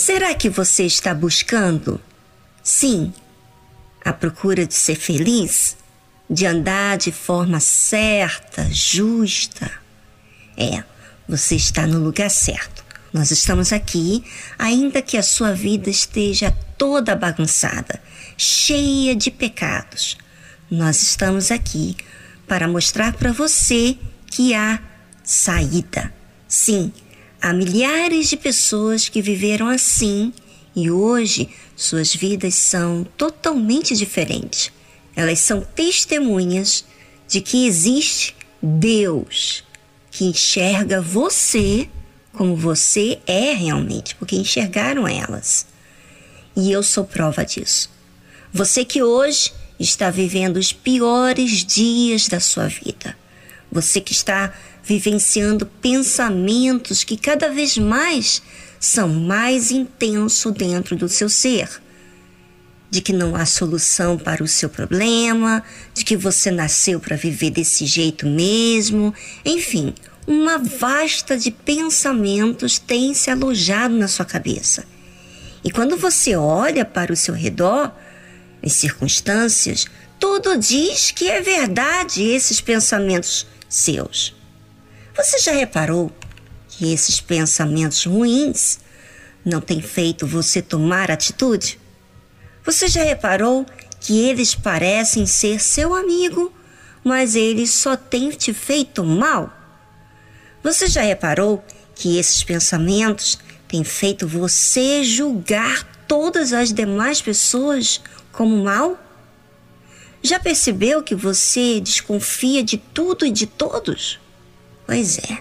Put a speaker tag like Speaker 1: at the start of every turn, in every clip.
Speaker 1: Será que você está buscando? Sim, a procura de ser feliz, de andar de forma certa, justa. É, você está no lugar certo. Nós estamos aqui, ainda que a sua vida esteja toda bagunçada, cheia de pecados. Nós estamos aqui para mostrar para você que há saída. Sim, há milhares de pessoas que viveram assim e hoje suas vidas são totalmente diferentes. Elas são testemunhas de que existe Deus que enxerga você como você é realmente, porque enxergaram elas. E eu sou prova disso. Você que hoje está vivendo os piores dias da sua vida. Você que está vivenciando pensamentos que cada vez mais são mais intensos dentro do seu ser. De que não há solução para o seu problema, de que você nasceu para viver desse jeito mesmo, enfim, uma vasta de pensamentos tem se alojado na sua cabeça. E quando você olha para o seu redor, as circunstâncias, tudo diz que é verdade esses pensamentos seus. Você já reparou que esses pensamentos ruins não têm feito você tomar atitude? Você já reparou que eles parecem ser seu amigo, mas eles só têm te feito mal? Você já reparou que esses pensamentos têm feito você julgar todas as demais pessoas como mal? Já percebeu que você desconfia de tudo e de todos? Pois é,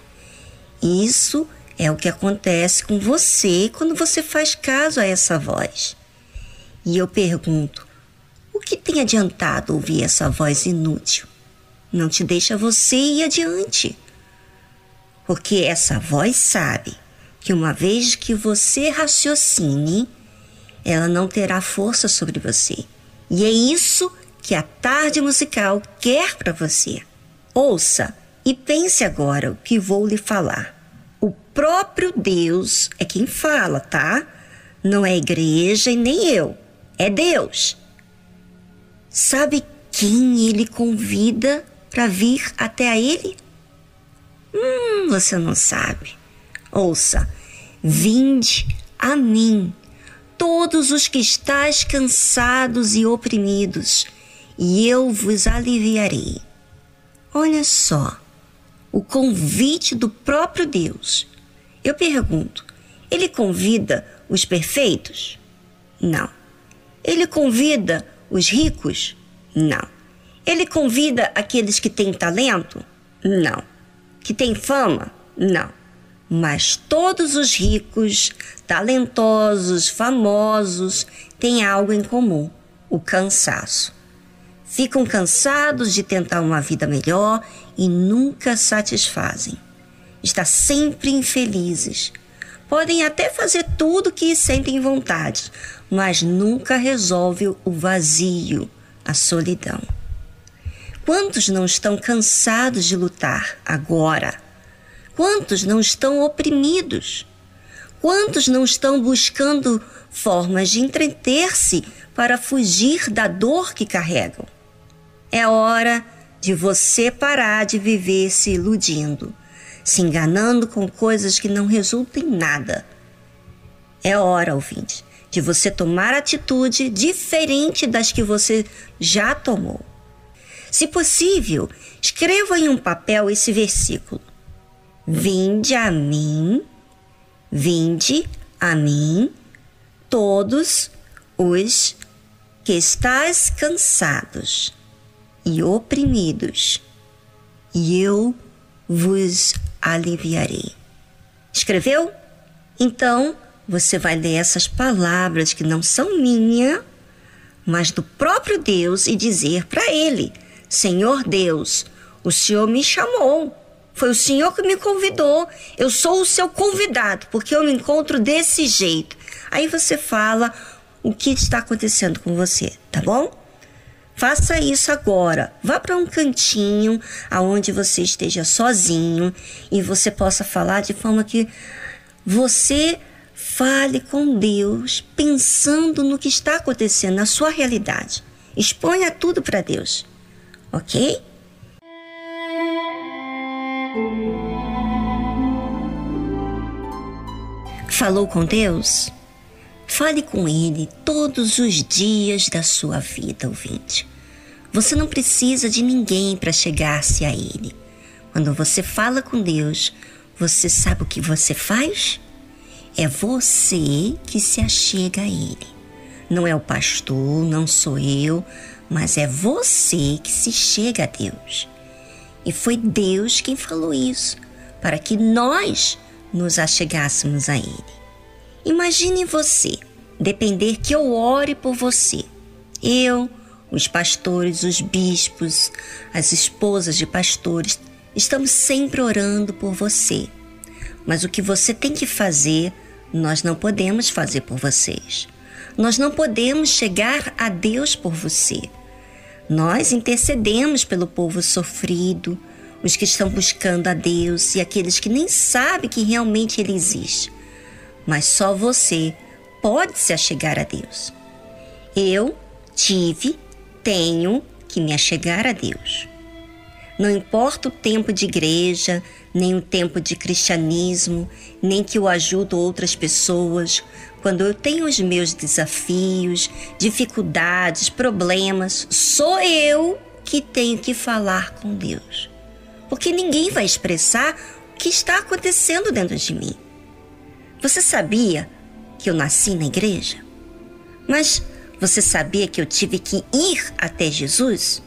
Speaker 1: isso é o que acontece com você quando você faz caso a essa voz. E eu pergunto: o que tem adiantado ouvir essa voz inútil? Não te deixa você ir adiante. Porque essa voz sabe que uma vez que você raciocine, ela não terá força sobre você. E é isso que a tarde musical quer para você. Ouça e pense agora o que vou lhe falar. O próprio Deus é quem fala, tá? Não é a igreja e nem eu. É Deus. Sabe quem ele convida para vir até a ele? Hum, você não sabe. Ouça: Vinde a mim, todos os que estáis cansados e oprimidos, e eu vos aliviarei. Olha só, o convite do próprio Deus. Eu pergunto: ele convida os perfeitos? Não. Ele convida os ricos? Não. Ele convida aqueles que têm talento? Não. Que têm fama? Não. Mas todos os ricos, talentosos, famosos têm algo em comum: o cansaço. Ficam cansados de tentar uma vida melhor e nunca satisfazem. Está sempre infelizes. Podem até fazer tudo que sentem vontade, mas nunca resolve o vazio, a solidão. Quantos não estão cansados de lutar agora? Quantos não estão oprimidos? Quantos não estão buscando formas de entreter-se para fugir da dor que carregam? É hora de você parar de viver se iludindo, se enganando com coisas que não resultam em nada. É hora, ouvinte, de você tomar atitude diferente das que você já tomou. Se possível, escreva em um papel esse versículo. Vinde a mim, vinde a mim, todos os que estáis cansados e oprimidos, e eu vos aliviarei. Escreveu? Então, você vai ler essas palavras que não são minha, mas do próprio Deus e dizer para ele: Senhor Deus, o Senhor me chamou foi o Senhor que me convidou. Eu sou o seu convidado, porque eu me encontro desse jeito. Aí você fala o que está acontecendo com você, tá bom? Faça isso agora. Vá para um cantinho aonde você esteja sozinho e você possa falar de forma que você Fale com Deus pensando no que está acontecendo na sua realidade. Exponha tudo para Deus, ok? Falou com Deus? Fale com Ele todos os dias da sua vida, ouvinte. Você não precisa de ninguém para chegar-se a Ele. Quando você fala com Deus, você sabe o que você faz? É você que se achega a Ele. Não é o pastor, não sou eu, mas é você que se chega a Deus. E foi Deus quem falou isso, para que nós nos achegássemos a Ele. Imagine você depender que eu ore por você. Eu, os pastores, os bispos, as esposas de pastores, estamos sempre orando por você. Mas o que você tem que fazer nós não podemos fazer por vocês. Nós não podemos chegar a Deus por você. Nós intercedemos pelo povo sofrido, os que estão buscando a Deus e aqueles que nem sabem que realmente Ele existe. Mas só você pode se achegar a Deus. Eu tive, tenho que me achegar a Deus. Não importa o tempo de igreja, nem o tempo de cristianismo, nem que eu ajudo outras pessoas. Quando eu tenho os meus desafios, dificuldades, problemas, sou eu que tenho que falar com Deus. Porque ninguém vai expressar o que está acontecendo dentro de mim. Você sabia que eu nasci na igreja? Mas você sabia que eu tive que ir até Jesus?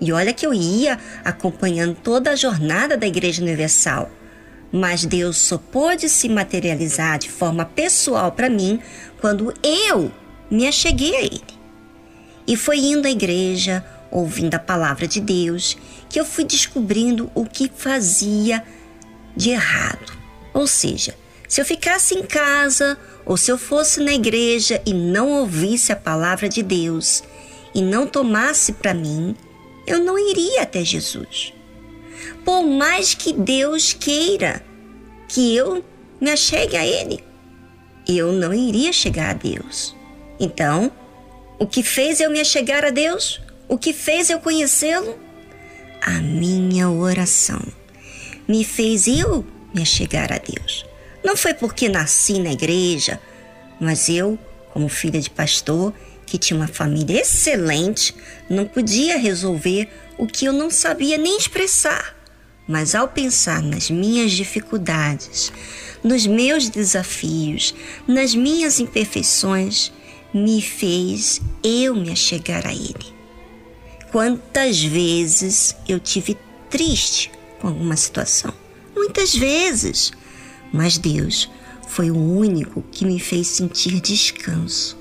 Speaker 1: E olha que eu ia acompanhando toda a jornada da Igreja Universal. Mas Deus só pôde se materializar de forma pessoal para mim quando eu me acheguei a Ele. E foi indo à igreja, ouvindo a palavra de Deus, que eu fui descobrindo o que fazia de errado. Ou seja, se eu ficasse em casa ou se eu fosse na igreja e não ouvisse a palavra de Deus e não tomasse para mim, eu não iria até Jesus. Por mais que Deus queira que eu me achegue a Ele, eu não iria chegar a Deus. Então, o que fez eu me achegar a Deus? O que fez eu conhecê-lo? A minha oração me fez eu me achegar a Deus. Não foi porque nasci na igreja, mas eu, como filha de pastor, que tinha uma família excelente, não podia resolver o que eu não sabia nem expressar. Mas ao pensar nas minhas dificuldades, nos meus desafios, nas minhas imperfeições, me fez eu me achegar a Ele. Quantas vezes eu tive triste com alguma situação? Muitas vezes. Mas Deus foi o único que me fez sentir descanso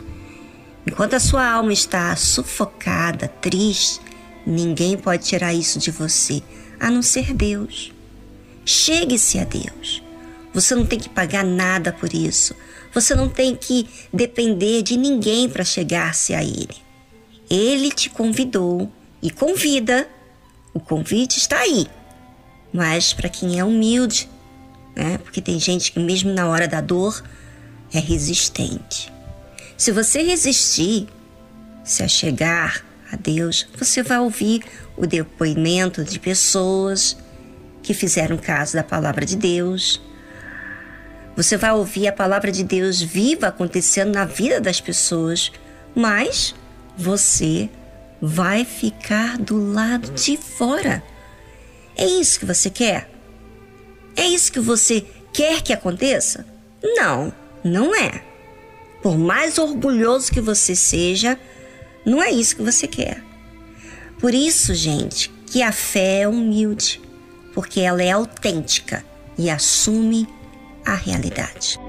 Speaker 1: Enquanto a sua alma está sufocada, triste, ninguém pode tirar isso de você, a não ser Deus. Chegue-se a Deus. Você não tem que pagar nada por isso. Você não tem que depender de ninguém para chegar-se a Ele. Ele te convidou e convida. O convite está aí. Mas para quem é humilde, né? Porque tem gente que mesmo na hora da dor é resistente. Se você resistir, se achegar a Deus, você vai ouvir o depoimento de pessoas que fizeram caso da palavra de Deus. Você vai ouvir a palavra de Deus viva acontecendo na vida das pessoas, mas você vai ficar do lado de fora. É isso que você quer? É isso que você quer que aconteça? Não, não é. Por mais orgulhoso que você seja, não é isso que você quer. Por isso, gente, que a fé é humilde, porque ela é autêntica e assume a realidade.